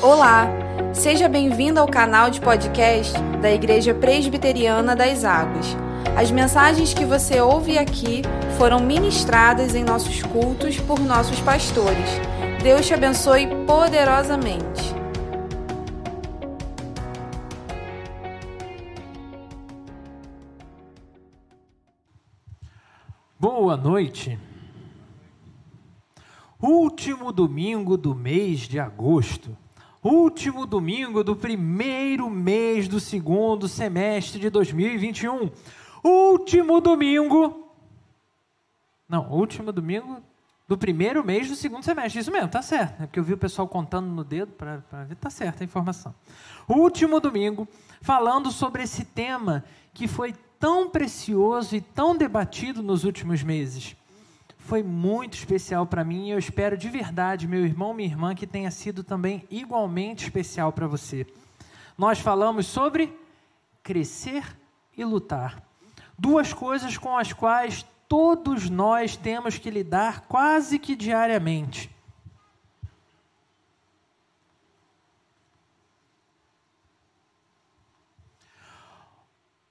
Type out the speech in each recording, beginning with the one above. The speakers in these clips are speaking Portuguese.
Olá, seja bem-vindo ao canal de podcast da Igreja Presbiteriana das Águas. As mensagens que você ouve aqui foram ministradas em nossos cultos por nossos pastores. Deus te abençoe poderosamente. Boa noite. Último domingo do mês de agosto último domingo do primeiro mês do segundo semestre de 2021. Último domingo. Não, último domingo do primeiro mês do segundo semestre. Isso mesmo, tá certo. É porque eu vi o pessoal contando no dedo para ver, tá certa a informação. Último domingo, falando sobre esse tema que foi tão precioso e tão debatido nos últimos meses foi muito especial para mim e eu espero de verdade, meu irmão, minha irmã, que tenha sido também igualmente especial para você. Nós falamos sobre crescer e lutar. Duas coisas com as quais todos nós temos que lidar quase que diariamente.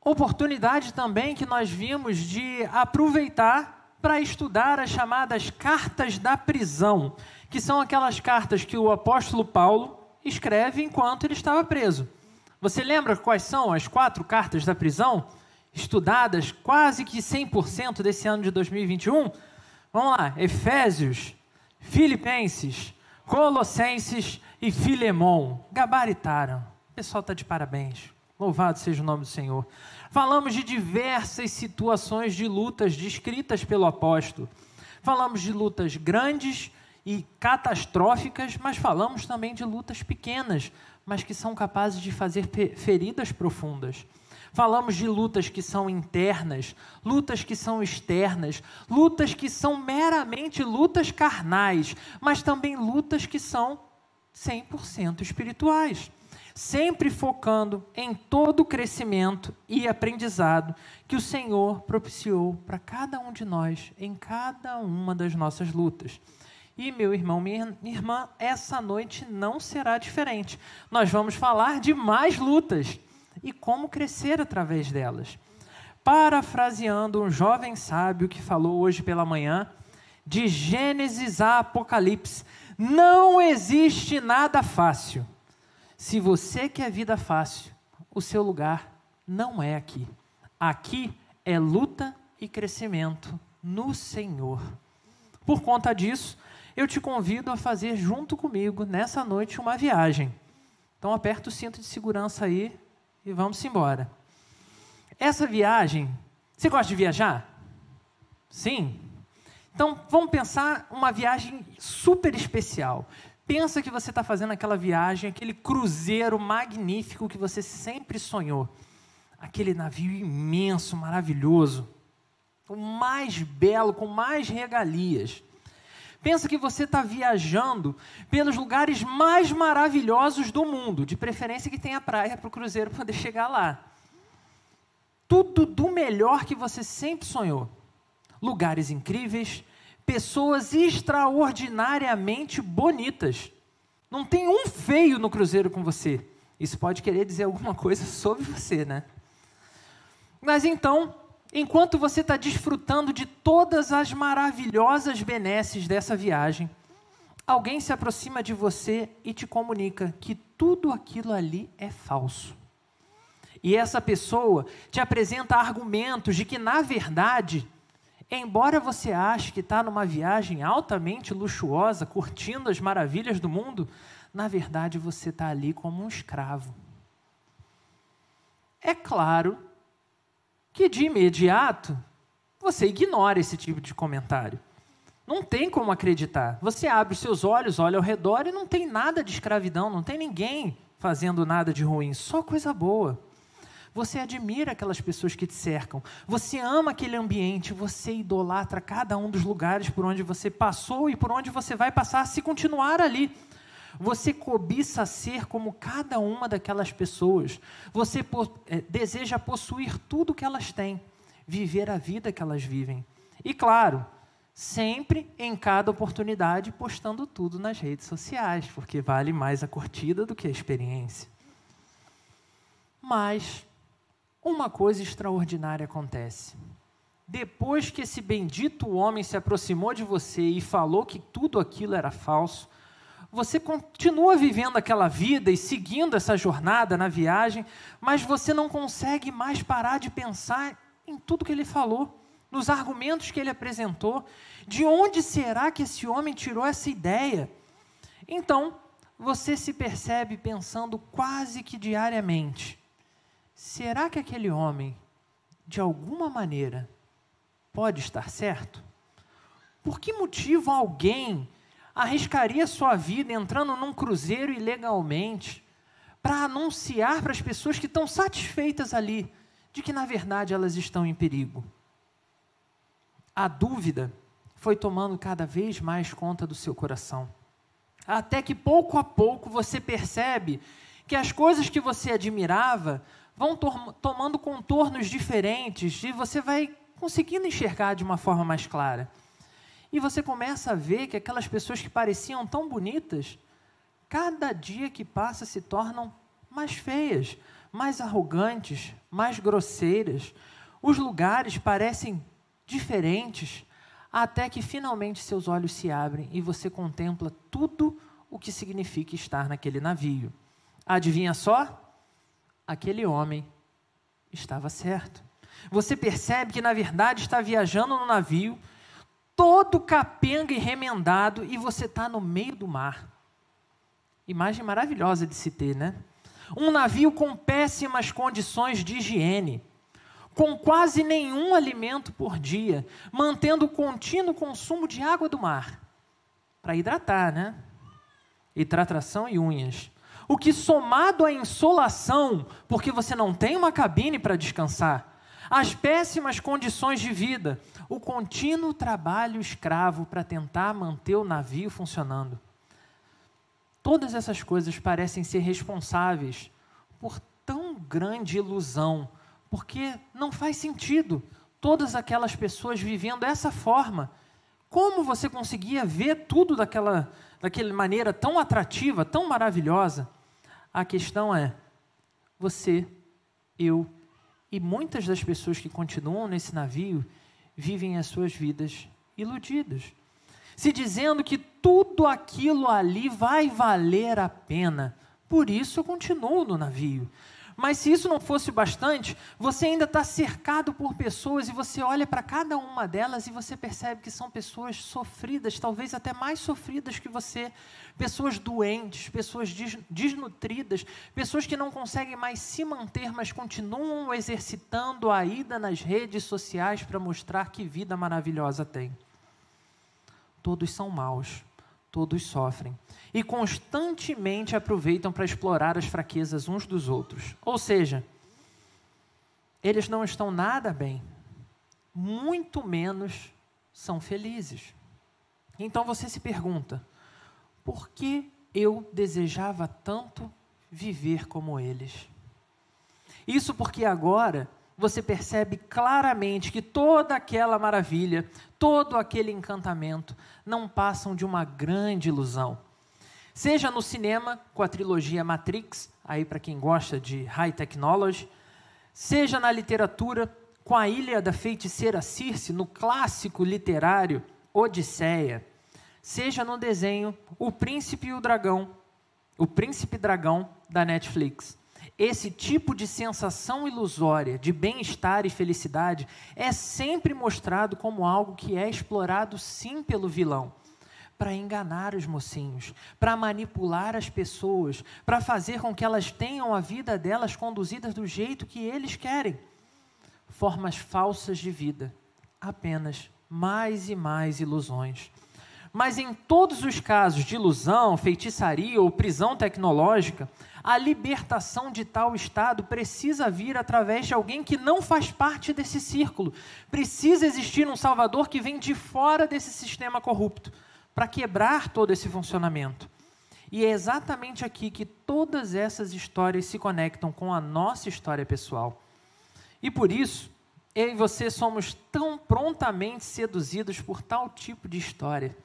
Oportunidade também que nós vimos de aproveitar para estudar as chamadas cartas da prisão, que são aquelas cartas que o apóstolo Paulo escreve enquanto ele estava preso. Você lembra quais são as quatro cartas da prisão? Estudadas quase que 100% desse ano de 2021? Vamos lá: Efésios, Filipenses, Colossenses e Filemão. Gabaritaram. O pessoal está de parabéns. Louvado seja o nome do Senhor. Falamos de diversas situações de lutas descritas pelo apóstolo. Falamos de lutas grandes e catastróficas, mas falamos também de lutas pequenas, mas que são capazes de fazer feridas profundas. Falamos de lutas que são internas, lutas que são externas, lutas que são meramente lutas carnais, mas também lutas que são 100% espirituais sempre focando em todo o crescimento e aprendizado que o Senhor propiciou para cada um de nós em cada uma das nossas lutas. E, meu irmão, minha irmã, essa noite não será diferente. Nós vamos falar de mais lutas e como crescer através delas. Parafraseando um jovem sábio que falou hoje pela manhã, de Gênesis a Apocalipse, não existe nada fácil se você quer vida fácil, o seu lugar não é aqui. Aqui é luta e crescimento no Senhor. Por conta disso, eu te convido a fazer junto comigo nessa noite uma viagem. Então aperta o cinto de segurança aí e vamos embora. Essa viagem, você gosta de viajar? Sim? Então vamos pensar uma viagem super especial. Pensa que você está fazendo aquela viagem, aquele cruzeiro magnífico que você sempre sonhou. Aquele navio imenso, maravilhoso, o mais belo, com mais regalias. Pensa que você está viajando pelos lugares mais maravilhosos do mundo, de preferência que tenha praia para o cruzeiro poder chegar lá. Tudo do melhor que você sempre sonhou. Lugares incríveis, pessoas extraordinariamente bonitas. Não tem um feio no cruzeiro com você. Isso pode querer dizer alguma coisa sobre você, né? Mas então, enquanto você está desfrutando de todas as maravilhosas benesses dessa viagem, alguém se aproxima de você e te comunica que tudo aquilo ali é falso. E essa pessoa te apresenta argumentos de que, na verdade, Embora você ache que está numa viagem altamente luxuosa, curtindo as maravilhas do mundo, na verdade você está ali como um escravo. É claro que de imediato você ignora esse tipo de comentário. Não tem como acreditar. Você abre os seus olhos, olha ao redor e não tem nada de escravidão, não tem ninguém fazendo nada de ruim, só coisa boa. Você admira aquelas pessoas que te cercam. Você ama aquele ambiente. Você idolatra cada um dos lugares por onde você passou e por onde você vai passar se continuar ali. Você cobiça ser como cada uma daquelas pessoas. Você é, deseja possuir tudo que elas têm, viver a vida que elas vivem. E claro, sempre, em cada oportunidade, postando tudo nas redes sociais, porque vale mais a curtida do que a experiência. Mas uma coisa extraordinária acontece. Depois que esse bendito homem se aproximou de você e falou que tudo aquilo era falso, você continua vivendo aquela vida e seguindo essa jornada na viagem, mas você não consegue mais parar de pensar em tudo que ele falou nos argumentos que ele apresentou. De onde será que esse homem tirou essa ideia? Então, você se percebe pensando quase que diariamente: será que aquele homem, de alguma maneira, pode estar certo? Por que motivo alguém arriscaria sua vida entrando num cruzeiro ilegalmente para anunciar para as pessoas que estão satisfeitas ali de que, na verdade, elas estão em perigo? a dúvida foi tomando cada vez mais conta do seu coração. Até que pouco a pouco você percebe que as coisas que você admirava vão to tomando contornos diferentes e você vai conseguindo enxergar de uma forma mais clara. E você começa a ver que aquelas pessoas que pareciam tão bonitas, cada dia que passa se tornam mais feias, mais arrogantes, mais grosseiras. Os lugares parecem diferentes, até que finalmente seus olhos se abrem e você contempla tudo o que significa estar naquele navio. Adivinha só? Aquele homem estava certo. Você percebe que, na verdade, está viajando no navio, todo capenga e remendado, e você está no meio do mar. Imagem maravilhosa de se ter, né? Um navio com péssimas condições de higiene com quase nenhum alimento por dia, mantendo o contínuo consumo de água do mar, para hidratar, né? Hidratação e unhas. O que somado à insolação, porque você não tem uma cabine para descansar, as péssimas condições de vida, o contínuo trabalho escravo para tentar manter o navio funcionando. Todas essas coisas parecem ser responsáveis por tão grande ilusão porque não faz sentido todas aquelas pessoas vivendo dessa forma. Como você conseguia ver tudo daquela, daquela maneira tão atrativa, tão maravilhosa? A questão é: você, eu e muitas das pessoas que continuam nesse navio vivem as suas vidas iludidas, se dizendo que tudo aquilo ali vai valer a pena. Por isso eu continuo no navio. Mas se isso não fosse bastante, você ainda está cercado por pessoas e você olha para cada uma delas e você percebe que são pessoas sofridas, talvez até mais sofridas que você, pessoas doentes, pessoas desnutridas, pessoas que não conseguem mais se manter, mas continuam exercitando a ida nas redes sociais para mostrar que vida maravilhosa tem. Todos são maus, todos sofrem e constantemente aproveitam para explorar as fraquezas uns dos outros. Ou seja, eles não estão nada bem, muito menos são felizes. Então você se pergunta: por que eu desejava tanto viver como eles? Isso porque agora você percebe claramente que toda aquela maravilha, todo aquele encantamento não passam de uma grande ilusão. Seja no cinema com a trilogia Matrix, aí para quem gosta de high technology, seja na literatura com a Ilha da Feiticeira Circe, no clássico literário Odisseia, seja no desenho O Príncipe e o Dragão, O Príncipe Dragão da Netflix. Esse tipo de sensação ilusória de bem-estar e felicidade é sempre mostrado como algo que é explorado sim pelo vilão para enganar os mocinhos, para manipular as pessoas, para fazer com que elas tenham a vida delas conduzida do jeito que eles querem. Formas falsas de vida, apenas mais e mais ilusões. Mas em todos os casos de ilusão, feitiçaria ou prisão tecnológica, a libertação de tal estado precisa vir através de alguém que não faz parte desse círculo. Precisa existir um Salvador que vem de fora desse sistema corrupto para quebrar todo esse funcionamento. E é exatamente aqui que todas essas histórias se conectam com a nossa história pessoal. E por isso, eu e você somos tão prontamente seduzidos por tal tipo de história.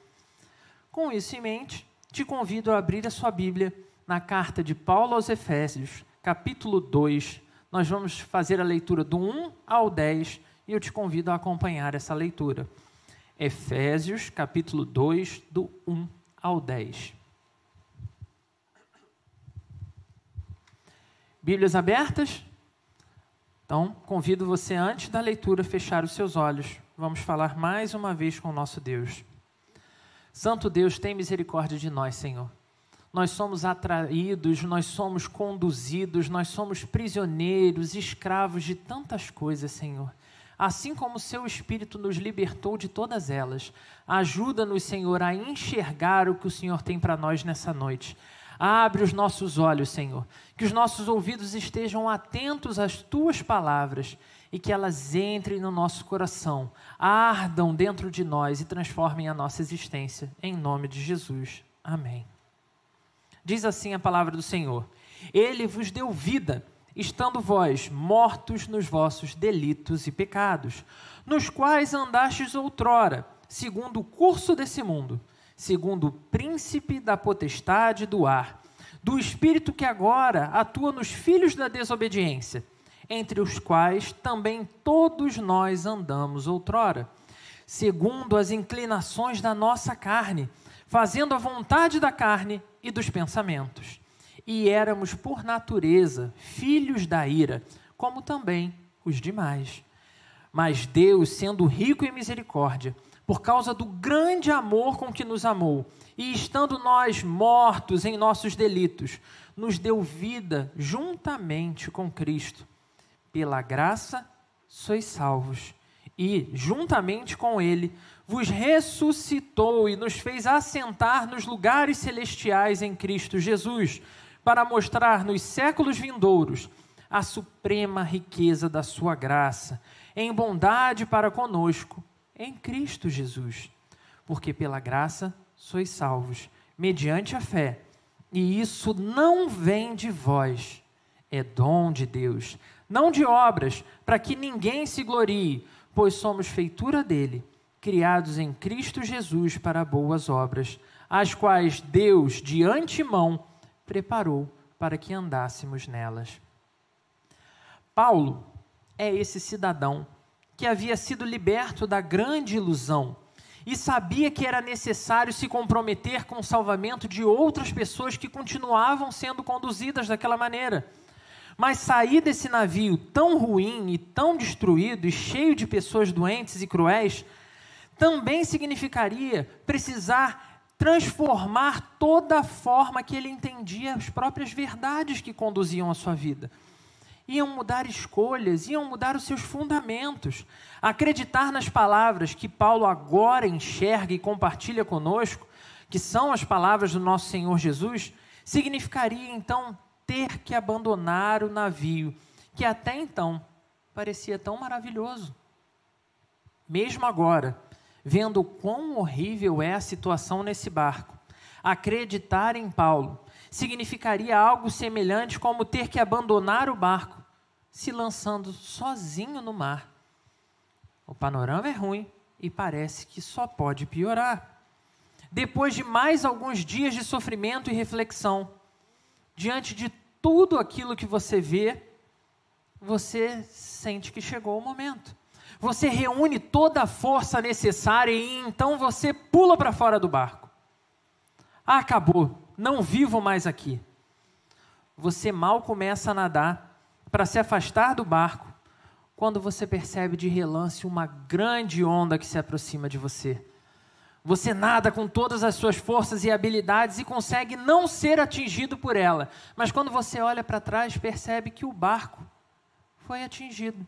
Com isso em mente, te convido a abrir a sua Bíblia na carta de Paulo aos Efésios, capítulo 2. Nós vamos fazer a leitura do 1 ao 10 e eu te convido a acompanhar essa leitura. Efésios, capítulo 2, do 1 ao 10. Bíblias abertas? Então, convido você, antes da leitura, a fechar os seus olhos. Vamos falar mais uma vez com o nosso Deus. Santo Deus, tem misericórdia de nós, Senhor. Nós somos atraídos, nós somos conduzidos, nós somos prisioneiros, escravos de tantas coisas, Senhor. Assim como o seu Espírito nos libertou de todas elas, ajuda-nos, Senhor, a enxergar o que o Senhor tem para nós nessa noite. Abre os nossos olhos, Senhor, que os nossos ouvidos estejam atentos às tuas palavras e que elas entrem no nosso coração, ardam dentro de nós e transformem a nossa existência. Em nome de Jesus. Amém. Diz assim a palavra do Senhor: Ele vos deu vida, estando vós mortos nos vossos delitos e pecados, nos quais andastes outrora, segundo o curso desse mundo, segundo o príncipe da potestade do ar, do espírito que agora atua nos filhos da desobediência entre os quais também todos nós andamos outrora, segundo as inclinações da nossa carne, fazendo a vontade da carne e dos pensamentos. E éramos, por natureza, filhos da ira, como também os demais. Mas Deus, sendo rico em misericórdia, por causa do grande amor com que nos amou, e estando nós mortos em nossos delitos, nos deu vida juntamente com Cristo pela graça sois salvos. E, juntamente com Ele, vos ressuscitou e nos fez assentar nos lugares celestiais em Cristo Jesus, para mostrar nos séculos vindouros a suprema riqueza da Sua graça, em bondade para conosco, em Cristo Jesus. Porque pela graça sois salvos, mediante a fé. E isso não vem de vós, é dom de Deus não de obras, para que ninguém se glorie, pois somos feitura dele, criados em Cristo Jesus para boas obras, as quais Deus de antemão preparou para que andássemos nelas. Paulo é esse cidadão que havia sido liberto da grande ilusão e sabia que era necessário se comprometer com o salvamento de outras pessoas que continuavam sendo conduzidas daquela maneira. Mas sair desse navio tão ruim e tão destruído e cheio de pessoas doentes e cruéis também significaria precisar transformar toda a forma que ele entendia as próprias verdades que conduziam a sua vida. Iam mudar escolhas, iam mudar os seus fundamentos. Acreditar nas palavras que Paulo agora enxerga e compartilha conosco, que são as palavras do nosso Senhor Jesus, significaria então ter que abandonar o navio, que até então parecia tão maravilhoso. Mesmo agora, vendo quão horrível é a situação nesse barco, acreditar em Paulo significaria algo semelhante como ter que abandonar o barco, se lançando sozinho no mar. O panorama é ruim e parece que só pode piorar. Depois de mais alguns dias de sofrimento e reflexão, diante de tudo aquilo que você vê, você sente que chegou o momento. Você reúne toda a força necessária e então você pula para fora do barco. Ah, acabou, não vivo mais aqui. Você mal começa a nadar para se afastar do barco, quando você percebe de relance uma grande onda que se aproxima de você. Você nada com todas as suas forças e habilidades e consegue não ser atingido por ela. Mas quando você olha para trás, percebe que o barco foi atingido.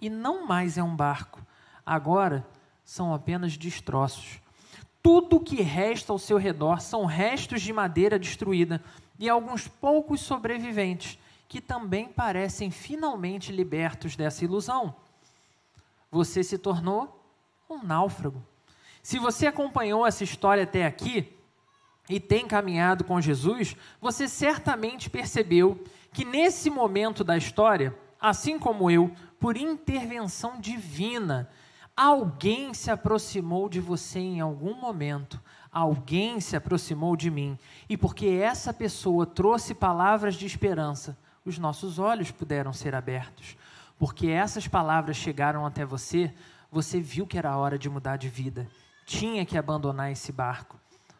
E não mais é um barco. Agora são apenas destroços. Tudo que resta ao seu redor são restos de madeira destruída e alguns poucos sobreviventes que também parecem finalmente libertos dessa ilusão. Você se tornou um náufrago. Se você acompanhou essa história até aqui e tem caminhado com Jesus, você certamente percebeu que nesse momento da história, assim como eu, por intervenção divina, Alguém se aproximou de você em algum momento, alguém se aproximou de mim, e porque essa pessoa trouxe palavras de esperança, os nossos olhos puderam ser abertos. Porque essas palavras chegaram até você, você viu que era hora de mudar de vida, tinha que abandonar esse barco.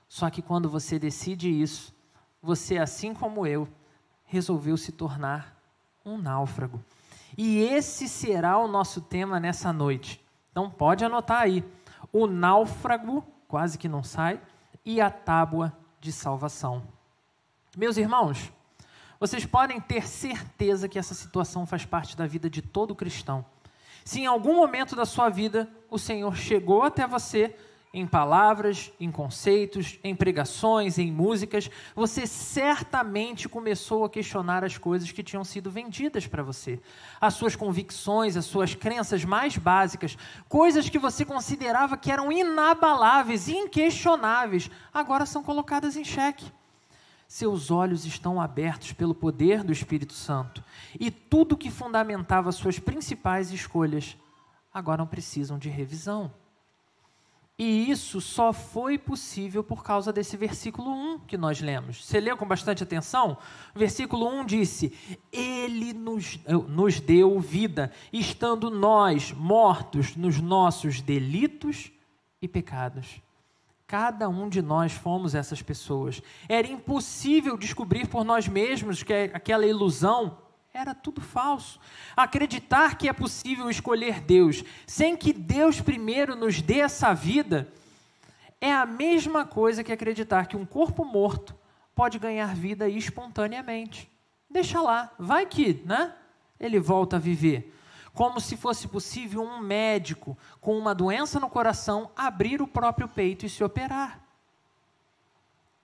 Só que quando você decide isso, você, assim como eu, resolveu se tornar um náufrago. E esse será o nosso tema nessa noite. Então pode anotar aí. O náufrago, quase que não sai, e a tábua de salvação. Meus irmãos, vocês podem ter certeza que essa situação faz parte da vida de todo cristão. Se em algum momento da sua vida o Senhor chegou até você em palavras, em conceitos, em pregações, em músicas, você certamente começou a questionar as coisas que tinham sido vendidas para você. As suas convicções, as suas crenças mais básicas, coisas que você considerava que eram inabaláveis, inquestionáveis, agora são colocadas em xeque. Seus olhos estão abertos pelo poder do Espírito Santo e tudo que fundamentava suas principais escolhas agora não precisam de revisão. E isso só foi possível por causa desse versículo 1 que nós lemos. Você leu com bastante atenção? O versículo 1 disse: Ele nos, nos deu vida, estando nós mortos nos nossos delitos e pecados. Cada um de nós fomos essas pessoas. Era impossível descobrir por nós mesmos que aquela ilusão era tudo falso. Acreditar que é possível escolher Deus sem que Deus primeiro nos dê essa vida é a mesma coisa que acreditar que um corpo morto pode ganhar vida espontaneamente. Deixa lá, vai que, né? Ele volta a viver. Como se fosse possível um médico com uma doença no coração abrir o próprio peito e se operar.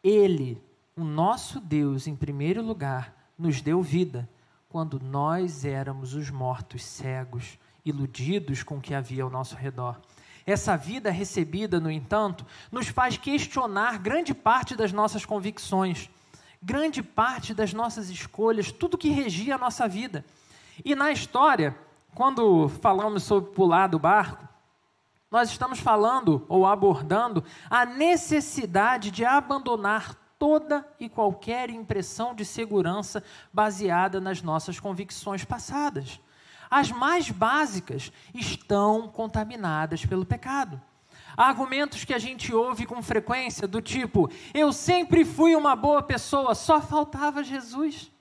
Ele, o nosso Deus, em primeiro lugar, nos deu vida quando nós éramos os mortos cegos, iludidos com o que havia ao nosso redor. Essa vida recebida, no entanto, nos faz questionar grande parte das nossas convicções, grande parte das nossas escolhas, tudo que regia a nossa vida. E na história, quando falamos sobre pular do barco, nós estamos falando ou abordando a necessidade de abandonar toda e qualquer impressão de segurança baseada nas nossas convicções passadas. As mais básicas estão contaminadas pelo pecado. Argumentos que a gente ouve com frequência, do tipo: eu sempre fui uma boa pessoa, só faltava Jesus.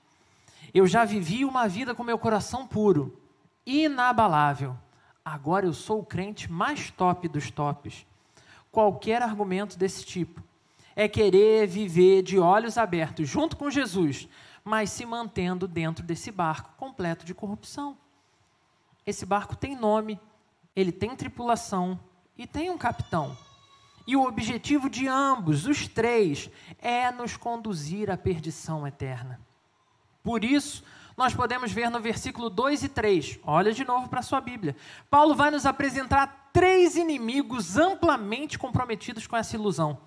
Eu já vivi uma vida com meu coração puro, inabalável. Agora eu sou o crente mais top dos tops. Qualquer argumento desse tipo é querer viver de olhos abertos junto com Jesus, mas se mantendo dentro desse barco completo de corrupção. Esse barco tem nome, ele tem tripulação e tem um capitão. E o objetivo de ambos, os três, é nos conduzir à perdição eterna. Por isso, nós podemos ver no versículo 2 e 3, olha de novo para a sua Bíblia. Paulo vai nos apresentar três inimigos amplamente comprometidos com essa ilusão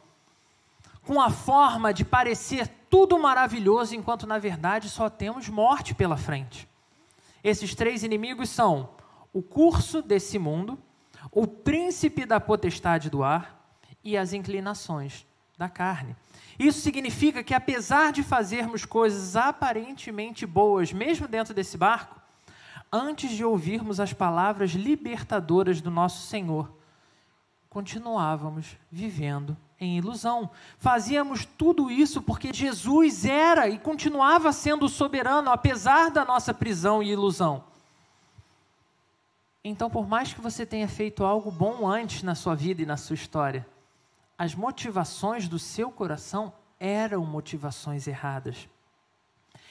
com a forma de parecer tudo maravilhoso, enquanto na verdade só temos morte pela frente. Esses três inimigos são o curso desse mundo, o príncipe da potestade do ar e as inclinações da carne. Isso significa que, apesar de fazermos coisas aparentemente boas, mesmo dentro desse barco, antes de ouvirmos as palavras libertadoras do nosso Senhor, continuávamos vivendo em ilusão. Fazíamos tudo isso porque Jesus era e continuava sendo soberano, apesar da nossa prisão e ilusão. Então, por mais que você tenha feito algo bom antes na sua vida e na sua história, as motivações do seu coração eram motivações erradas.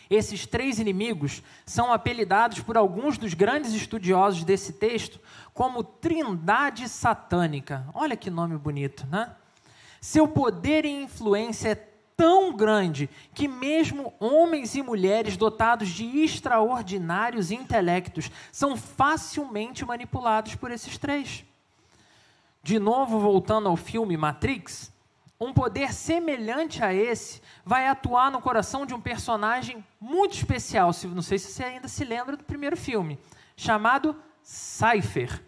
Esses três inimigos são apelidados por alguns dos grandes estudiosos desse texto como trindade satânica. Olha que nome bonito, né? Seu poder e influência é tão grande que mesmo homens e mulheres dotados de extraordinários intelectos são facilmente manipulados por esses três. De novo, voltando ao filme Matrix, um poder semelhante a esse vai atuar no coração de um personagem muito especial, não sei se você ainda se lembra do primeiro filme, chamado Cypher.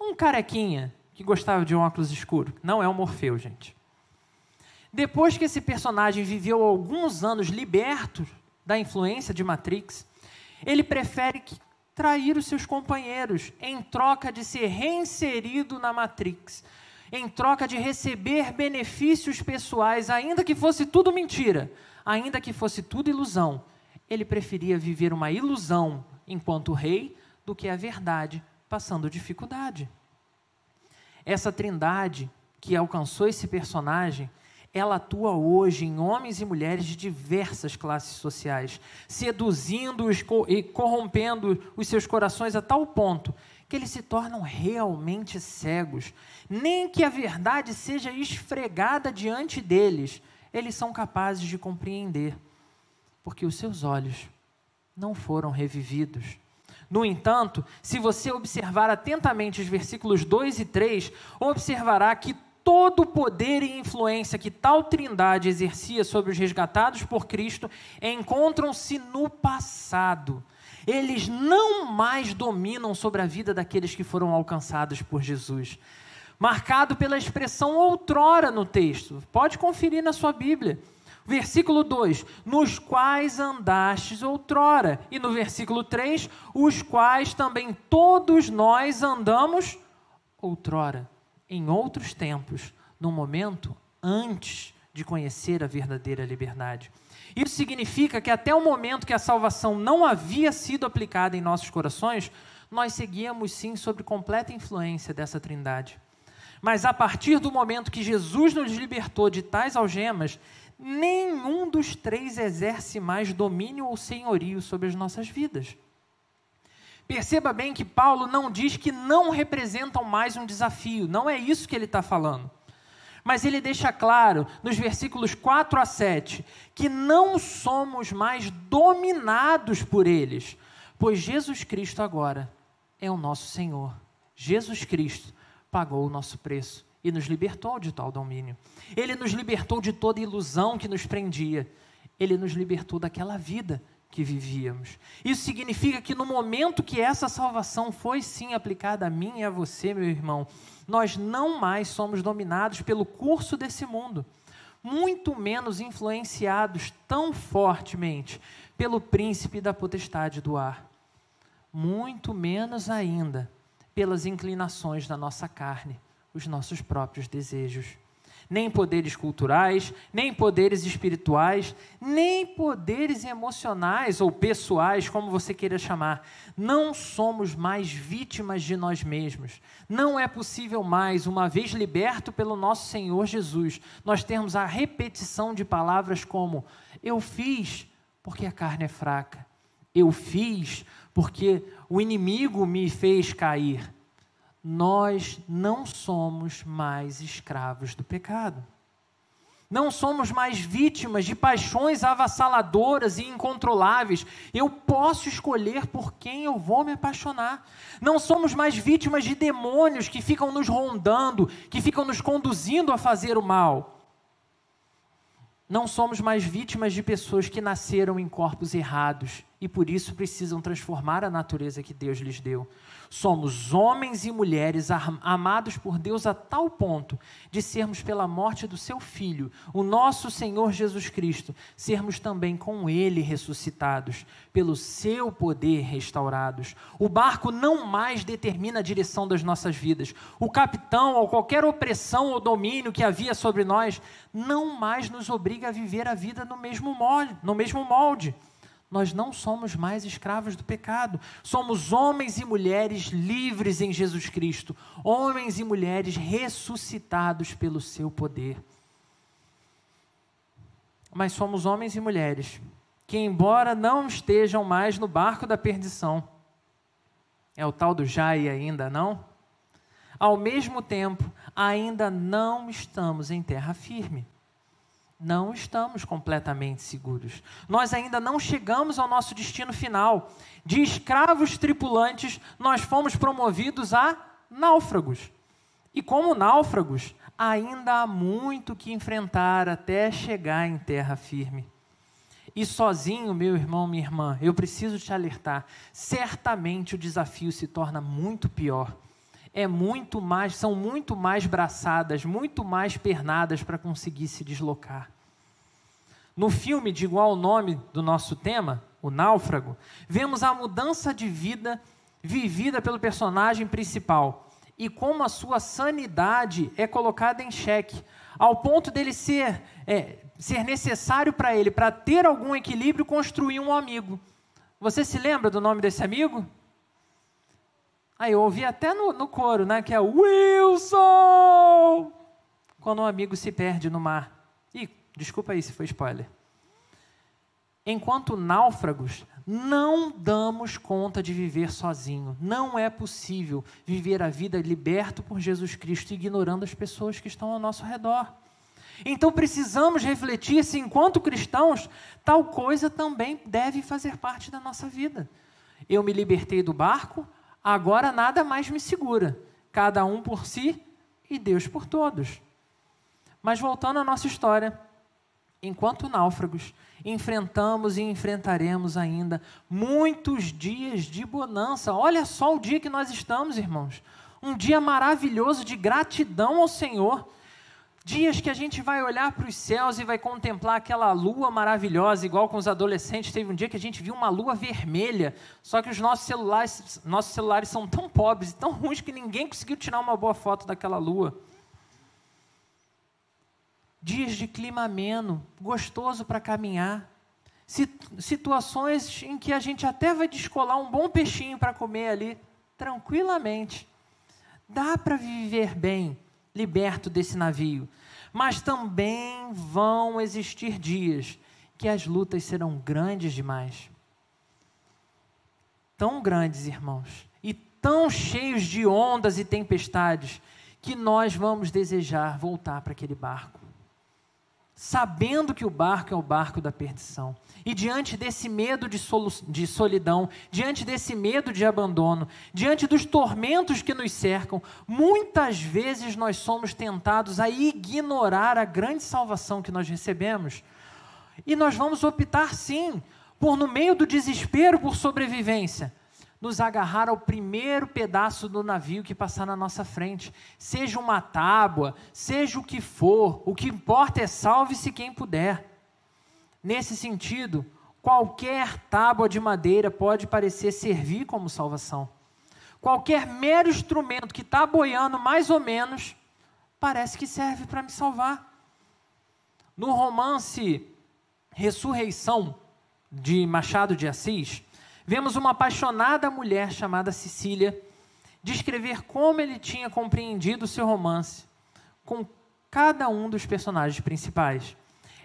Um carequinha que gostava de um óculos escuro. Não é o Morfeu, gente. Depois que esse personagem viveu alguns anos liberto da influência de Matrix, ele prefere trair os seus companheiros em troca de ser reinserido na Matrix, em troca de receber benefícios pessoais, ainda que fosse tudo mentira, ainda que fosse tudo ilusão. Ele preferia viver uma ilusão enquanto rei do que a verdade passando dificuldade. Essa trindade que alcançou esse personagem ela atua hoje em homens e mulheres de diversas classes sociais, seduzindo-os e corrompendo os seus corações a tal ponto que eles se tornam realmente cegos. Nem que a verdade seja esfregada diante deles, eles são capazes de compreender, porque os seus olhos não foram revividos. No entanto, se você observar atentamente os versículos 2 e 3, observará que todo o poder e influência que tal trindade exercia sobre os resgatados por Cristo encontram-se no passado. Eles não mais dominam sobre a vida daqueles que foram alcançados por Jesus. Marcado pela expressão outrora no texto. Pode conferir na sua Bíblia. Versículo 2: Nos quais andastes outrora. E no versículo 3: Os quais também todos nós andamos outrora em outros tempos, num momento antes de conhecer a verdadeira liberdade. Isso significa que até o momento que a salvação não havia sido aplicada em nossos corações, nós seguíamos sim sob completa influência dessa trindade. Mas a partir do momento que Jesus nos libertou de tais algemas, nenhum dos três exerce mais domínio ou senhorio sobre as nossas vidas. Perceba bem que Paulo não diz que não representam mais um desafio, não é isso que ele está falando. Mas ele deixa claro, nos versículos 4 a 7, que não somos mais dominados por eles, pois Jesus Cristo agora é o nosso Senhor. Jesus Cristo pagou o nosso preço e nos libertou de tal domínio. Ele nos libertou de toda ilusão que nos prendia. Ele nos libertou daquela vida que vivíamos. Isso significa que no momento que essa salvação foi sim aplicada a mim e a você, meu irmão, nós não mais somos dominados pelo curso desse mundo, muito menos influenciados tão fortemente pelo príncipe da potestade do ar, muito menos ainda pelas inclinações da nossa carne, os nossos próprios desejos nem poderes culturais, nem poderes espirituais, nem poderes emocionais ou pessoais, como você queira chamar. Não somos mais vítimas de nós mesmos. Não é possível mais, uma vez liberto pelo nosso Senhor Jesus, nós termos a repetição de palavras como: Eu fiz porque a carne é fraca. Eu fiz porque o inimigo me fez cair nós não somos mais escravos do pecado. Não somos mais vítimas de paixões avassaladoras e incontroláveis. Eu posso escolher por quem eu vou me apaixonar. Não somos mais vítimas de demônios que ficam nos rondando, que ficam nos conduzindo a fazer o mal. Não somos mais vítimas de pessoas que nasceram em corpos errados e por isso precisam transformar a natureza que Deus lhes deu. Somos homens e mulheres amados por Deus a tal ponto de sermos pela morte do seu Filho, o nosso Senhor Jesus Cristo, sermos também com Ele ressuscitados, pelo seu poder restaurados. O barco não mais determina a direção das nossas vidas. O capitão ou qualquer opressão ou domínio que havia sobre nós não mais nos obriga a viver a vida no mesmo molde. No mesmo molde nós não somos mais escravos do pecado. Somos homens e mulheres livres em Jesus Cristo, homens e mulheres ressuscitados pelo seu poder. Mas somos homens e mulheres que, embora não estejam mais no barco da perdição, é o tal do Jai ainda não? Ao mesmo tempo, ainda não estamos em terra firme não estamos completamente seguros. Nós ainda não chegamos ao nosso destino final. De escravos tripulantes, nós fomos promovidos a náufragos. E como náufragos, ainda há muito que enfrentar até chegar em terra firme. E sozinho, meu irmão, minha irmã, eu preciso te alertar: certamente o desafio se torna muito pior. É muito mais, são muito mais braçadas, muito mais pernadas para conseguir se deslocar. No filme de igual nome do nosso tema, O Náufrago, vemos a mudança de vida vivida pelo personagem principal e como a sua sanidade é colocada em xeque, ao ponto dele ser, é, ser necessário para ele, para ter algum equilíbrio, construir um amigo. Você se lembra do nome desse amigo? Aí eu ouvi até no, no coro, né? Que é Wilson! Quando um amigo se perde no mar. Ih, desculpa aí se foi spoiler. Enquanto náufragos, não damos conta de viver sozinho. Não é possível viver a vida liberto por Jesus Cristo ignorando as pessoas que estão ao nosso redor. Então precisamos refletir se, enquanto cristãos, tal coisa também deve fazer parte da nossa vida. Eu me libertei do barco, Agora nada mais me segura. Cada um por si e Deus por todos. Mas voltando à nossa história, enquanto náufragos, enfrentamos e enfrentaremos ainda muitos dias de bonança. Olha só o dia que nós estamos, irmãos. Um dia maravilhoso de gratidão ao Senhor Dias que a gente vai olhar para os céus e vai contemplar aquela lua maravilhosa, igual com os adolescentes. Teve um dia que a gente viu uma lua vermelha, só que os nossos celulares, nossos celulares são tão pobres e tão ruins que ninguém conseguiu tirar uma boa foto daquela lua. Dias de clima ameno, gostoso para caminhar. Situações em que a gente até vai descolar um bom peixinho para comer ali, tranquilamente. Dá para viver bem liberto desse navio. Mas também vão existir dias que as lutas serão grandes demais. Tão grandes, irmãos, e tão cheios de ondas e tempestades, que nós vamos desejar voltar para aquele barco sabendo que o barco é o barco da perdição. E diante desse medo de, de, solidão, diante desse medo de abandono, diante dos tormentos que nos cercam, muitas vezes nós somos tentados a ignorar a grande salvação que nós recebemos. E nós vamos optar, sim, por, no meio do desespero por sobrevivência, nos agarrar ao primeiro pedaço do navio que passar na nossa frente. Seja uma tábua, seja o que for, o que importa é salve-se quem puder. Nesse sentido, qualquer tábua de madeira pode parecer servir como salvação. Qualquer mero instrumento que está boiando mais ou menos, parece que serve para me salvar. No romance Ressurreição, de Machado de Assis, vemos uma apaixonada mulher chamada Cecília descrever como ele tinha compreendido seu romance com cada um dos personagens principais.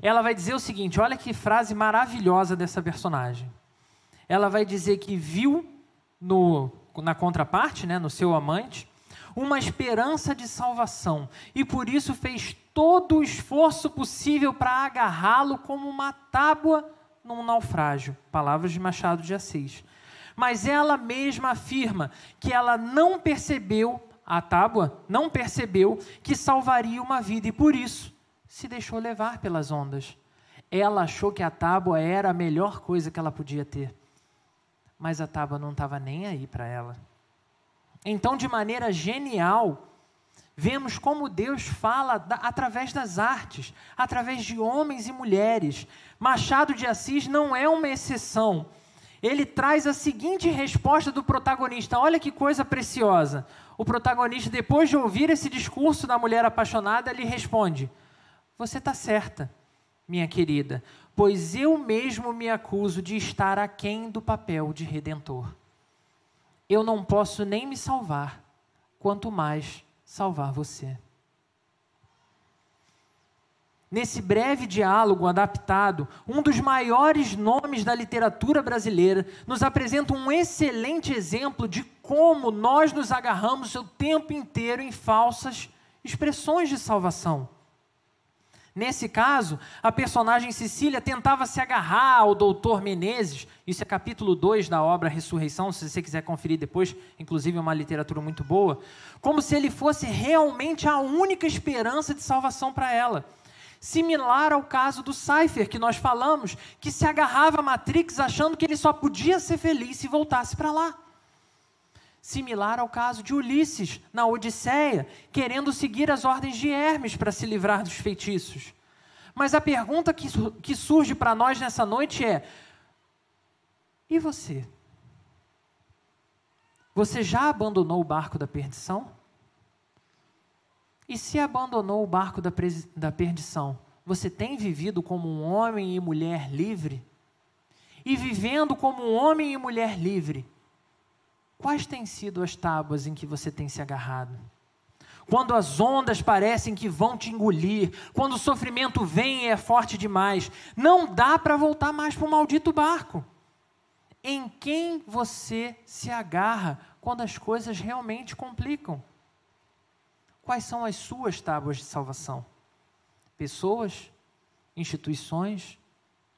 Ela vai dizer o seguinte: olha que frase maravilhosa dessa personagem. Ela vai dizer que viu no, na contraparte, né, no seu amante, uma esperança de salvação e por isso fez todo o esforço possível para agarrá-lo como uma tábua num naufrágio. Palavras de Machado de Assis. Mas ela mesma afirma que ela não percebeu, a tábua não percebeu que salvaria uma vida e por isso se deixou levar pelas ondas. Ela achou que a tábua era a melhor coisa que ela podia ter. Mas a tábua não estava nem aí para ela. Então, de maneira genial, Vemos como Deus fala da, através das artes, através de homens e mulheres. Machado de Assis não é uma exceção. Ele traz a seguinte resposta do protagonista: olha que coisa preciosa. O protagonista, depois de ouvir esse discurso da mulher apaixonada, lhe responde: Você está certa, minha querida, pois eu mesmo me acuso de estar aquém do papel de redentor. Eu não posso nem me salvar, quanto mais salvar você. Nesse breve diálogo adaptado, um dos maiores nomes da literatura brasileira nos apresenta um excelente exemplo de como nós nos agarramos o tempo inteiro em falsas expressões de salvação. Nesse caso, a personagem Cecília tentava se agarrar ao doutor Menezes, isso é capítulo 2 da obra Ressurreição, se você quiser conferir depois, inclusive é uma literatura muito boa, como se ele fosse realmente a única esperança de salvação para ela. Similar ao caso do Cypher que nós falamos, que se agarrava a Matrix achando que ele só podia ser feliz se voltasse para lá. Similar ao caso de Ulisses na Odisseia, querendo seguir as ordens de Hermes para se livrar dos feitiços. Mas a pergunta que, que surge para nós nessa noite é: e você? Você já abandonou o barco da perdição? E se abandonou o barco da, da perdição, você tem vivido como um homem e mulher livre? E vivendo como um homem e mulher livre, quais têm sido as tábuas em que você tem se agarrado? Quando as ondas parecem que vão te engolir, quando o sofrimento vem e é forte demais, não dá para voltar mais para o maldito barco. Em quem você se agarra quando as coisas realmente complicam? Quais são as suas tábuas de salvação? Pessoas, instituições,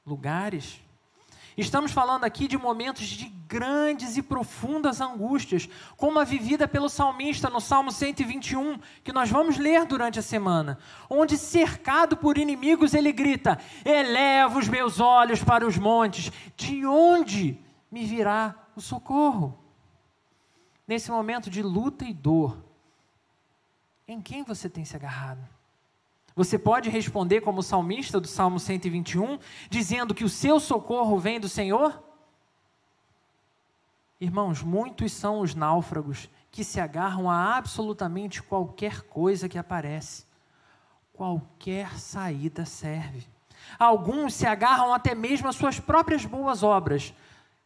lugares? Estamos falando aqui de momentos de grandes e profundas angústias, como a vivida pelo salmista no Salmo 121, que nós vamos ler durante a semana, onde, cercado por inimigos, ele grita: Eleva os meus olhos para os montes, de onde me virá o socorro? Nesse momento de luta e dor, em quem você tem se agarrado? Você pode responder como o salmista do Salmo 121, dizendo que o seu socorro vem do Senhor? Irmãos, muitos são os náufragos que se agarram a absolutamente qualquer coisa que aparece. Qualquer saída serve. Alguns se agarram até mesmo às suas próprias boas obras,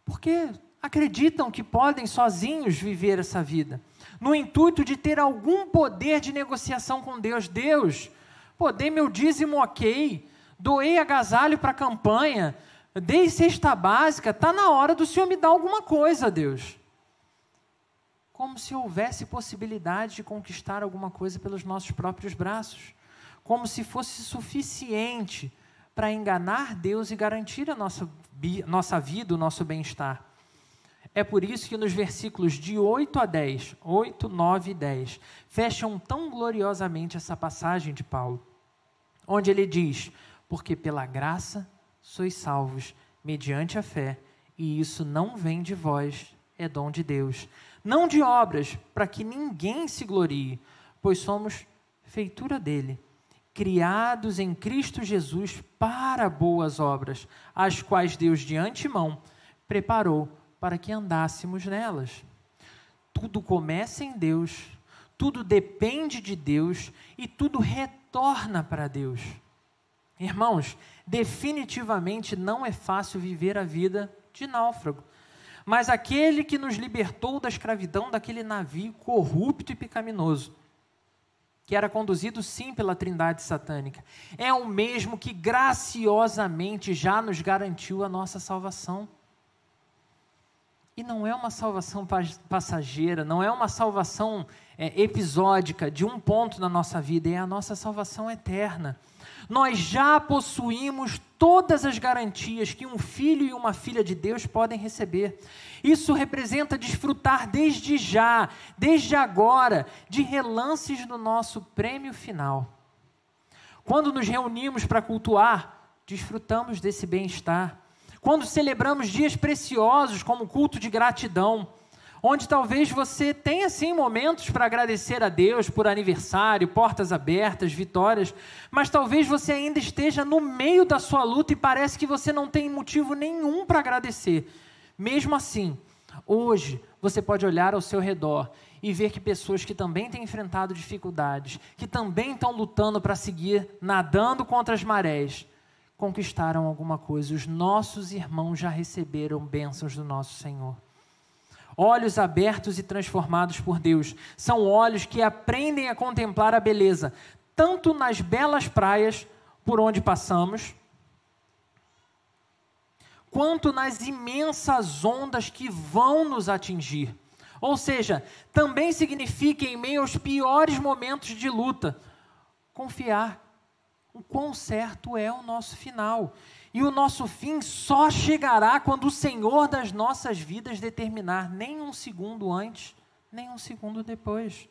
porque acreditam que podem sozinhos viver essa vida no intuito de ter algum poder de negociação com Deus. Deus, pô, dei meu dízimo ok, doei agasalho para a campanha, dei cesta básica, está na hora do Senhor me dar alguma coisa, Deus. Como se houvesse possibilidade de conquistar alguma coisa pelos nossos próprios braços. Como se fosse suficiente para enganar Deus e garantir a nossa, nossa vida, o nosso bem-estar. É por isso que nos versículos de 8 a 10, 8, 9 e 10, fecham tão gloriosamente essa passagem de Paulo, onde ele diz: Porque pela graça sois salvos, mediante a fé, e isso não vem de vós, é dom de Deus. Não de obras, para que ninguém se glorie, pois somos feitura dele, criados em Cristo Jesus para boas obras, as quais Deus de antemão preparou para que andássemos nelas. Tudo começa em Deus, tudo depende de Deus e tudo retorna para Deus. Irmãos, definitivamente não é fácil viver a vida de náufrago. Mas aquele que nos libertou da escravidão daquele navio corrupto e pecaminoso, que era conduzido sim pela trindade satânica, é o mesmo que graciosamente já nos garantiu a nossa salvação. E não é uma salvação passageira, não é uma salvação é, episódica de um ponto na nossa vida, é a nossa salvação eterna. Nós já possuímos todas as garantias que um filho e uma filha de Deus podem receber. Isso representa desfrutar desde já, desde agora, de relances do nosso prêmio final. Quando nos reunimos para cultuar, desfrutamos desse bem-estar quando celebramos dias preciosos como culto de gratidão, onde talvez você tenha sim momentos para agradecer a Deus por aniversário, portas abertas, vitórias, mas talvez você ainda esteja no meio da sua luta e parece que você não tem motivo nenhum para agradecer. Mesmo assim, hoje você pode olhar ao seu redor e ver que pessoas que também têm enfrentado dificuldades, que também estão lutando para seguir nadando contra as marés, conquistaram alguma coisa. Os nossos irmãos já receberam bênçãos do nosso Senhor. Olhos abertos e transformados por Deus são olhos que aprendem a contemplar a beleza, tanto nas belas praias por onde passamos, quanto nas imensas ondas que vão nos atingir. Ou seja, também significa, em meio aos piores momentos de luta, confiar o quão certo é o nosso final. E o nosso fim só chegará quando o Senhor das nossas vidas determinar, nem um segundo antes, nem um segundo depois.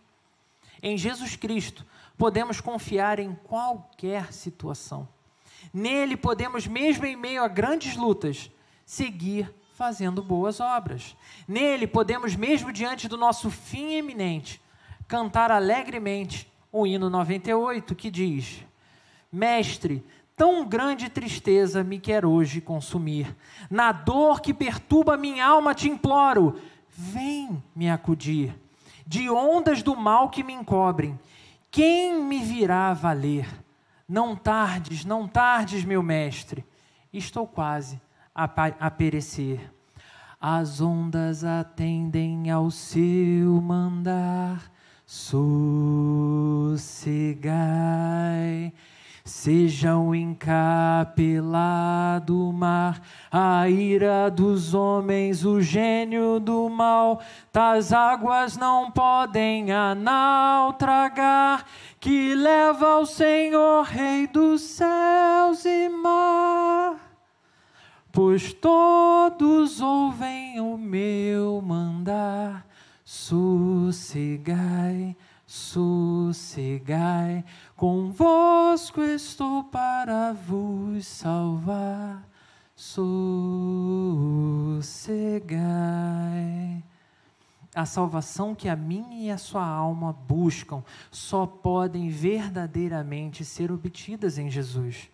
Em Jesus Cristo, podemos confiar em qualquer situação. Nele podemos, mesmo em meio a grandes lutas, seguir fazendo boas obras. Nele podemos, mesmo diante do nosso fim eminente, cantar alegremente o hino 98 que diz: Mestre, tão grande tristeza me quer hoje consumir. Na dor que perturba minha alma te imploro, vem me acudir. De ondas do mal que me encobrem, quem me virá valer? Não tardes, não tardes, meu mestre, estou quase a, a perecer. As ondas atendem ao seu mandar, sossegai. Seja o encapelado mar, a ira dos homens, o gênio do mal, tais águas não podem a que leva o Senhor, Rei dos céus e mar. Pois todos ouvem o meu mandar, sossegai, sossegai, convosco estou para vos salvar, sossegai. A salvação que a minha e a sua alma buscam só podem verdadeiramente ser obtidas em Jesus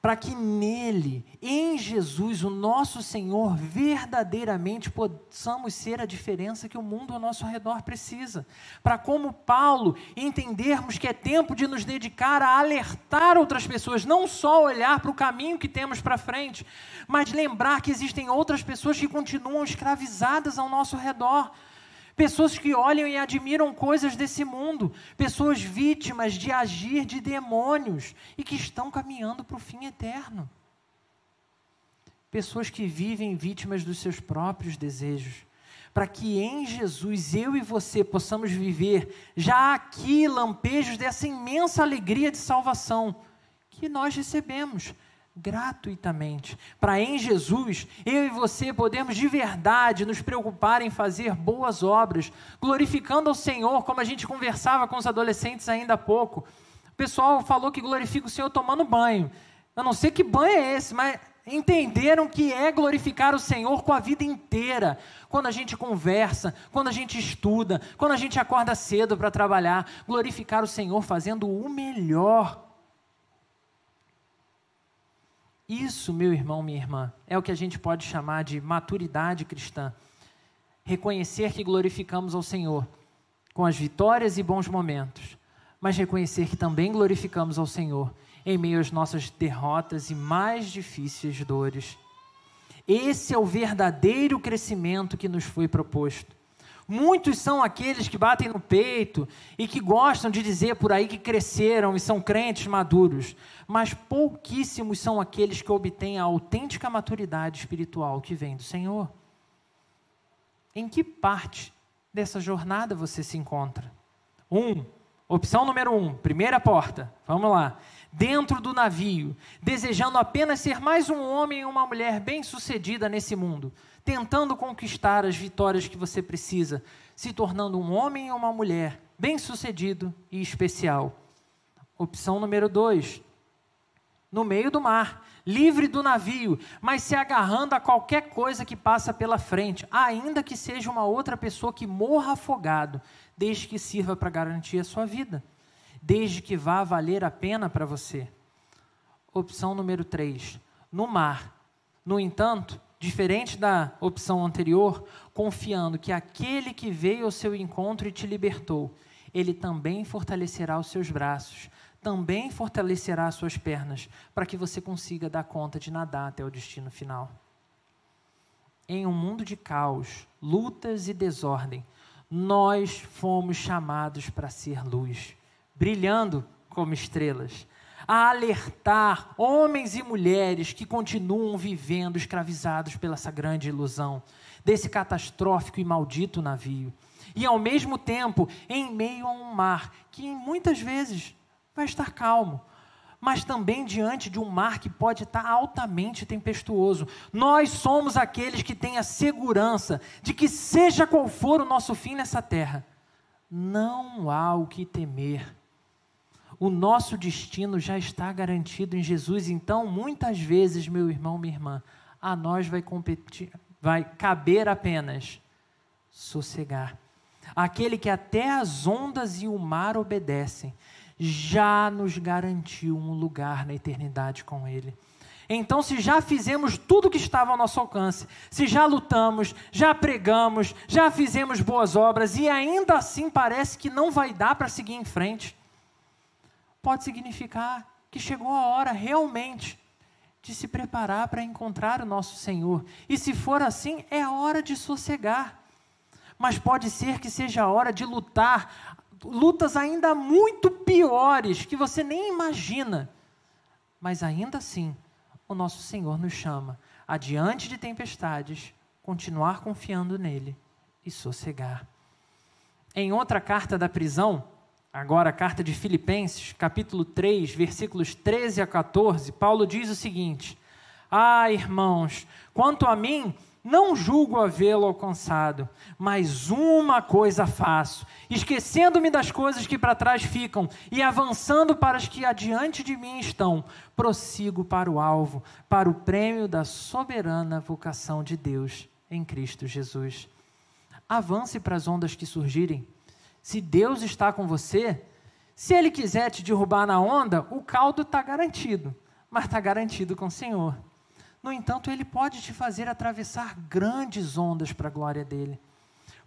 para que nele, em Jesus, o nosso Senhor, verdadeiramente possamos ser a diferença que o mundo ao nosso redor precisa. Para, como Paulo, entendermos que é tempo de nos dedicar a alertar outras pessoas, não só olhar para o caminho que temos para frente, mas lembrar que existem outras pessoas que continuam escravizadas ao nosso redor pessoas que olham e admiram coisas desse mundo, pessoas vítimas de agir de demônios e que estão caminhando para o fim eterno. Pessoas que vivem vítimas dos seus próprios desejos, para que em Jesus eu e você possamos viver já aqui lampejos dessa imensa alegria de salvação que nós recebemos gratuitamente, para em Jesus, eu e você podemos de verdade nos preocupar em fazer boas obras, glorificando ao Senhor, como a gente conversava com os adolescentes ainda há pouco. O pessoal falou que glorifica o Senhor tomando banho. Eu não sei que banho é esse, mas entenderam que é glorificar o Senhor com a vida inteira. Quando a gente conversa, quando a gente estuda, quando a gente acorda cedo para trabalhar, glorificar o Senhor fazendo o melhor isso, meu irmão, minha irmã, é o que a gente pode chamar de maturidade cristã. Reconhecer que glorificamos ao Senhor com as vitórias e bons momentos, mas reconhecer que também glorificamos ao Senhor em meio às nossas derrotas e mais difíceis dores. Esse é o verdadeiro crescimento que nos foi proposto. Muitos são aqueles que batem no peito e que gostam de dizer por aí que cresceram e são crentes maduros, mas pouquíssimos são aqueles que obtêm a autêntica maturidade espiritual que vem do Senhor. Em que parte dessa jornada você se encontra? Um, opção número um, primeira porta, vamos lá. Dentro do navio, desejando apenas ser mais um homem e uma mulher bem-sucedida nesse mundo tentando conquistar as vitórias que você precisa, se tornando um homem ou uma mulher bem-sucedido e especial. Opção número dois, no meio do mar, livre do navio, mas se agarrando a qualquer coisa que passa pela frente, ainda que seja uma outra pessoa que morra afogado, desde que sirva para garantir a sua vida, desde que vá valer a pena para você. Opção número 3, no mar. No entanto, diferente da opção anterior, confiando que aquele que veio ao seu encontro e te libertou, ele também fortalecerá os seus braços, também fortalecerá as suas pernas, para que você consiga dar conta de nadar até o destino final. Em um mundo de caos, lutas e desordem, nós fomos chamados para ser luz, brilhando como estrelas a alertar homens e mulheres que continuam vivendo escravizados pela essa grande ilusão, desse catastrófico e maldito navio. E ao mesmo tempo, em meio a um mar que muitas vezes vai estar calmo, mas também diante de um mar que pode estar altamente tempestuoso. Nós somos aqueles que têm a segurança de que, seja qual for o nosso fim nessa terra, não há o que temer o nosso destino já está garantido em Jesus. Então, muitas vezes, meu irmão, minha irmã, a nós vai competir, vai caber apenas sossegar. Aquele que até as ondas e o mar obedecem, já nos garantiu um lugar na eternidade com Ele. Então, se já fizemos tudo o que estava ao nosso alcance, se já lutamos, já pregamos, já fizemos boas obras e ainda assim parece que não vai dar para seguir em frente, pode significar que chegou a hora realmente de se preparar para encontrar o nosso Senhor. E se for assim, é a hora de sossegar. Mas pode ser que seja a hora de lutar lutas ainda muito piores que você nem imagina. Mas ainda assim, o nosso Senhor nos chama, adiante de tempestades, continuar confiando nele e sossegar. Em outra carta da prisão, agora a carta de Filipenses, capítulo 3, versículos 13 a 14, Paulo diz o seguinte: Ah, irmãos, quanto a mim, não julgo havê-lo alcançado, mas uma coisa faço, esquecendo-me das coisas que para trás ficam e avançando para as que adiante de mim estão, prossigo para o alvo, para o prêmio da soberana vocação de Deus em Cristo Jesus. Avance para as ondas que surgirem. Se Deus está com você, se Ele quiser te derrubar na onda, o caldo está garantido, mas está garantido com o Senhor. No entanto, ele pode te fazer atravessar grandes ondas para a glória dele.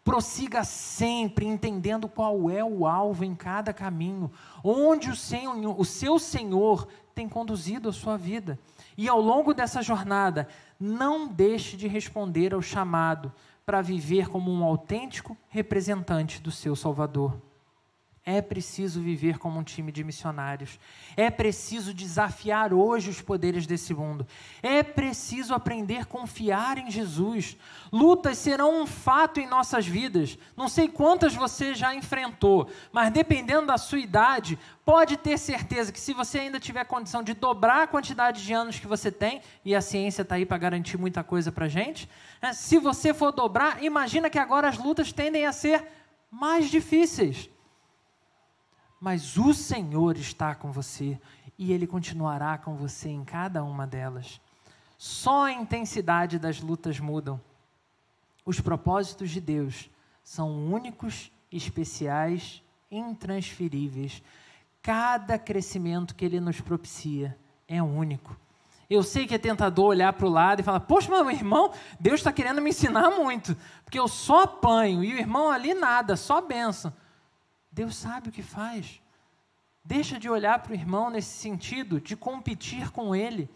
Prossiga sempre entendendo qual é o alvo em cada caminho, onde o, senhor, o seu Senhor tem conduzido a sua vida. E ao longo dessa jornada, não deixe de responder ao chamado para viver como um autêntico representante do seu Salvador. É preciso viver como um time de missionários. É preciso desafiar hoje os poderes desse mundo. É preciso aprender a confiar em Jesus. Lutas serão um fato em nossas vidas. Não sei quantas você já enfrentou, mas dependendo da sua idade, pode ter certeza que se você ainda tiver condição de dobrar a quantidade de anos que você tem, e a ciência está aí para garantir muita coisa para gente, né? se você for dobrar, imagina que agora as lutas tendem a ser mais difíceis mas o Senhor está com você e Ele continuará com você em cada uma delas. Só a intensidade das lutas mudam. Os propósitos de Deus são únicos, especiais, intransferíveis. Cada crescimento que Ele nos propicia é único. Eu sei que é tentador olhar para o lado e falar: Poxa, meu irmão, Deus está querendo me ensinar muito, porque eu só apanho e o irmão ali nada, só benção. Deus sabe o que faz. Deixa de olhar para o irmão nesse sentido, de competir com ele.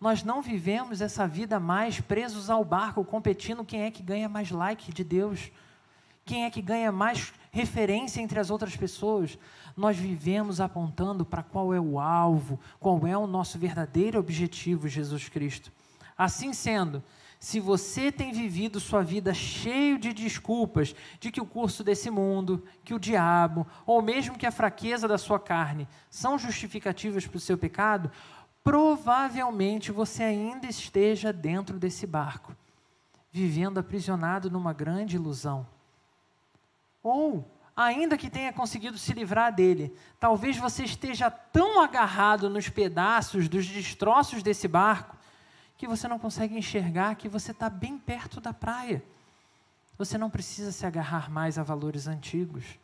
Nós não vivemos essa vida mais presos ao barco, competindo quem é que ganha mais like de Deus, quem é que ganha mais referência entre as outras pessoas. Nós vivemos apontando para qual é o alvo, qual é o nosso verdadeiro objetivo, Jesus Cristo. Assim sendo, se você tem vivido sua vida cheio de desculpas de que o curso desse mundo, que o diabo, ou mesmo que a fraqueza da sua carne são justificativas para o seu pecado, provavelmente você ainda esteja dentro desse barco, vivendo aprisionado numa grande ilusão. Ou, ainda que tenha conseguido se livrar dele, talvez você esteja tão agarrado nos pedaços, dos destroços desse barco, que você não consegue enxergar que você está bem perto da praia. Você não precisa se agarrar mais a valores antigos.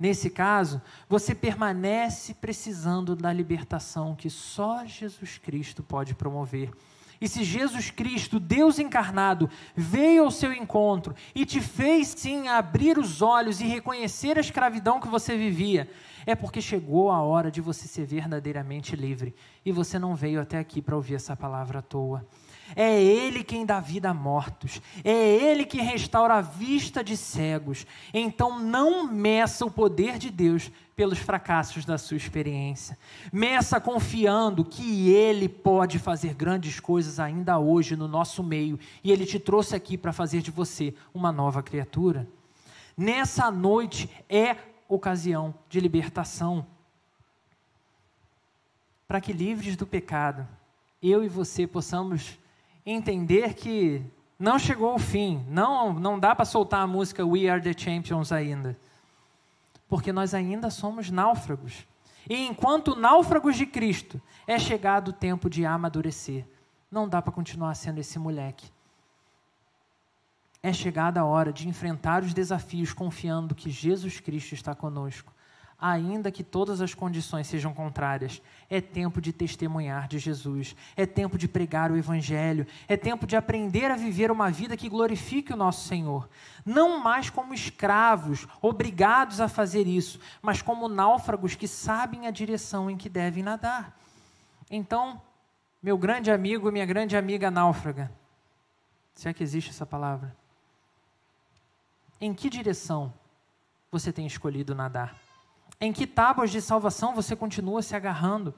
Nesse caso, você permanece precisando da libertação que só Jesus Cristo pode promover. E se Jesus Cristo, Deus encarnado, veio ao seu encontro e te fez sim abrir os olhos e reconhecer a escravidão que você vivia, é porque chegou a hora de você ser verdadeiramente livre. E você não veio até aqui para ouvir essa palavra à toa. É Ele quem dá vida a mortos. É Ele que restaura a vista de cegos. Então não meça o poder de Deus pelos fracassos da sua experiência. Meça confiando que Ele pode fazer grandes coisas ainda hoje no nosso meio. E Ele te trouxe aqui para fazer de você uma nova criatura. Nessa noite é ocasião de libertação. Para que livres do pecado, eu e você possamos entender que não chegou o fim, não, não dá para soltar a música We Are the Champions ainda, porque nós ainda somos náufragos. E enquanto náufragos de Cristo, é chegado o tempo de amadurecer. não dá para continuar sendo esse moleque. É chegada a hora de enfrentar os desafios confiando que Jesus Cristo está conosco ainda que todas as condições sejam contrárias. É tempo de testemunhar de Jesus, é tempo de pregar o Evangelho, é tempo de aprender a viver uma vida que glorifique o nosso Senhor. Não mais como escravos, obrigados a fazer isso, mas como náufragos que sabem a direção em que devem nadar. Então, meu grande amigo minha grande amiga náufraga, se é que existe essa palavra, em que direção você tem escolhido nadar? Em que tábuas de salvação você continua se agarrando?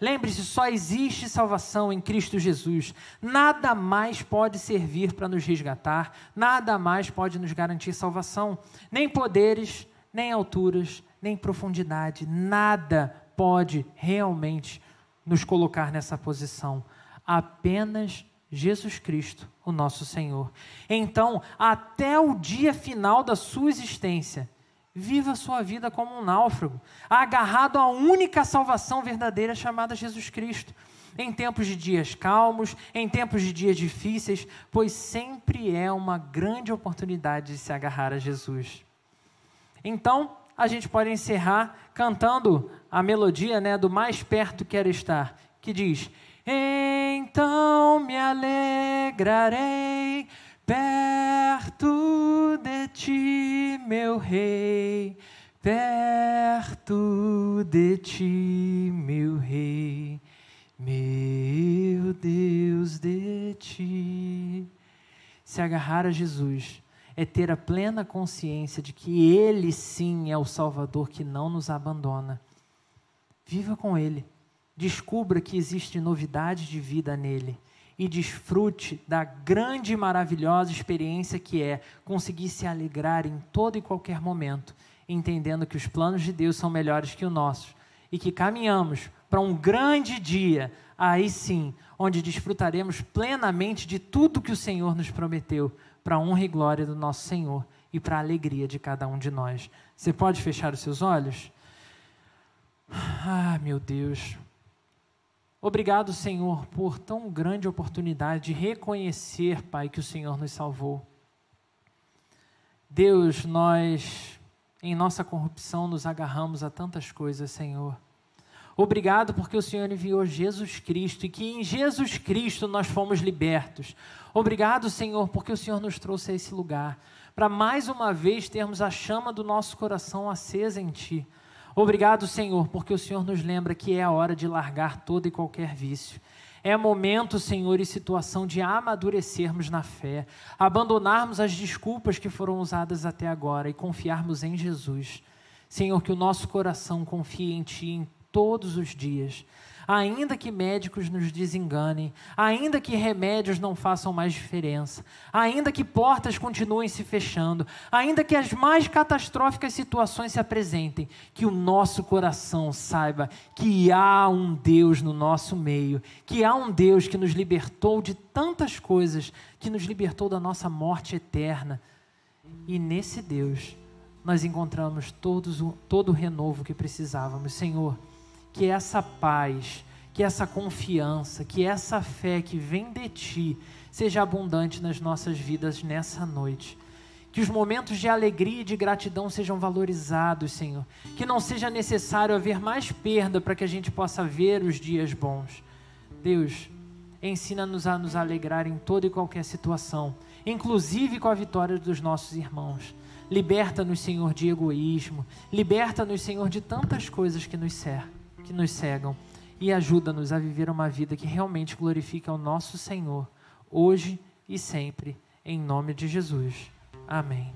Lembre-se, só existe salvação em Cristo Jesus. Nada mais pode servir para nos resgatar, nada mais pode nos garantir salvação. Nem poderes, nem alturas, nem profundidade, nada pode realmente nos colocar nessa posição. Apenas Jesus Cristo, o nosso Senhor. Então, até o dia final da sua existência, Viva a sua vida como um náufrago, agarrado à única salvação verdadeira chamada Jesus Cristo. Em tempos de dias calmos, em tempos de dias difíceis, pois sempre é uma grande oportunidade de se agarrar a Jesus. Então, a gente pode encerrar cantando a melodia né, do Mais Perto Quero Estar, que diz: Então me alegrarei Perto de ti, meu rei, perto de ti, meu rei, meu Deus de ti. Se agarrar a Jesus é ter a plena consciência de que Ele sim é o Salvador que não nos abandona. Viva com Ele. Descubra que existe novidade de vida nele e desfrute da grande e maravilhosa experiência que é conseguir se alegrar em todo e qualquer momento, entendendo que os planos de Deus são melhores que os nossos e que caminhamos para um grande dia, aí sim, onde desfrutaremos plenamente de tudo que o Senhor nos prometeu, para a honra e glória do nosso Senhor e para a alegria de cada um de nós. Você pode fechar os seus olhos? Ah, meu Deus. Obrigado, Senhor, por tão grande oportunidade de reconhecer, Pai, que o Senhor nos salvou. Deus, nós, em nossa corrupção, nos agarramos a tantas coisas, Senhor. Obrigado porque o Senhor enviou Jesus Cristo e que em Jesus Cristo nós fomos libertos. Obrigado, Senhor, porque o Senhor nos trouxe a esse lugar, para mais uma vez termos a chama do nosso coração acesa em Ti. Obrigado, Senhor, porque o Senhor nos lembra que é a hora de largar todo e qualquer vício. É momento, Senhor, e situação de amadurecermos na fé, abandonarmos as desculpas que foram usadas até agora e confiarmos em Jesus. Senhor, que o nosso coração confie em Ti em todos os dias ainda que médicos nos desenganem, ainda que remédios não façam mais diferença, ainda que portas continuem se fechando, ainda que as mais catastróficas situações se apresentem, que o nosso coração saiba que há um Deus no nosso meio, que há um Deus que nos libertou de tantas coisas, que nos libertou da nossa morte eterna. E nesse Deus nós encontramos todos, todo o renovo que precisávamos. Senhor, que essa paz, que essa confiança, que essa fé que vem de Ti seja abundante nas nossas vidas nessa noite. Que os momentos de alegria e de gratidão sejam valorizados, Senhor. Que não seja necessário haver mais perda para que a gente possa ver os dias bons. Deus, ensina-nos a nos alegrar em toda e qualquer situação, inclusive com a vitória dos nossos irmãos. Liberta-nos, Senhor, de egoísmo. Liberta-nos, Senhor, de tantas coisas que nos cercam que nos cegam e ajuda-nos a viver uma vida que realmente glorifique ao nosso Senhor, hoje e sempre, em nome de Jesus. Amém.